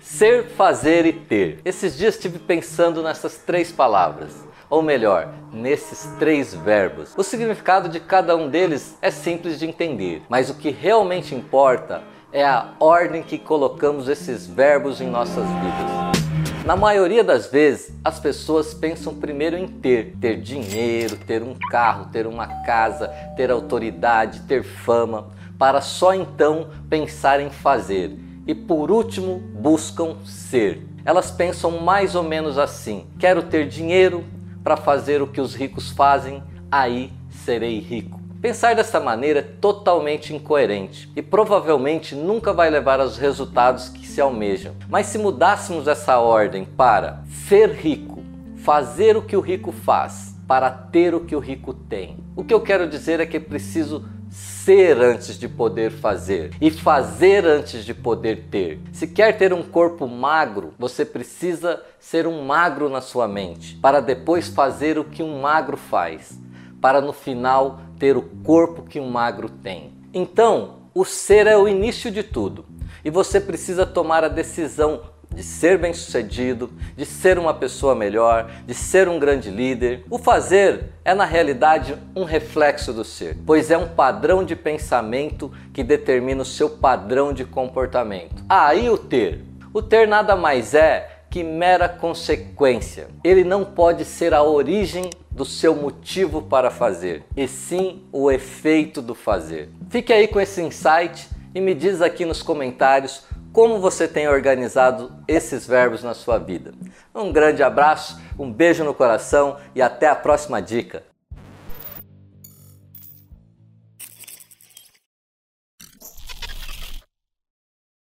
Ser, fazer e ter. Esses dias estive pensando nessas três palavras. Ou melhor, nesses três verbos. O significado de cada um deles é simples de entender, mas o que realmente importa é a ordem que colocamos esses verbos em nossas vidas. Na maioria das vezes, as pessoas pensam primeiro em ter, ter dinheiro, ter um carro, ter uma casa, ter autoridade, ter fama, para só então pensar em fazer. E por último, buscam ser. Elas pensam mais ou menos assim: quero ter dinheiro, para fazer o que os ricos fazem, aí serei rico. Pensar dessa maneira é totalmente incoerente e provavelmente nunca vai levar aos resultados que se almejam. Mas se mudássemos essa ordem para ser rico, fazer o que o rico faz, para ter o que o rico tem, o que eu quero dizer é que preciso ser antes de poder fazer e fazer antes de poder ter. Se quer ter um corpo magro, você precisa ser um magro na sua mente, para depois fazer o que um magro faz, para no final ter o corpo que um magro tem. Então, o ser é o início de tudo e você precisa tomar a decisão de ser bem-sucedido, de ser uma pessoa melhor, de ser um grande líder. O fazer é na realidade um reflexo do ser, pois é um padrão de pensamento que determina o seu padrão de comportamento. Aí ah, o ter. O ter nada mais é que mera consequência. Ele não pode ser a origem do seu motivo para fazer, e sim o efeito do fazer. Fique aí com esse insight e me diz aqui nos comentários como você tem organizado esses verbos na sua vida. Um grande abraço, um beijo no coração e até a próxima dica.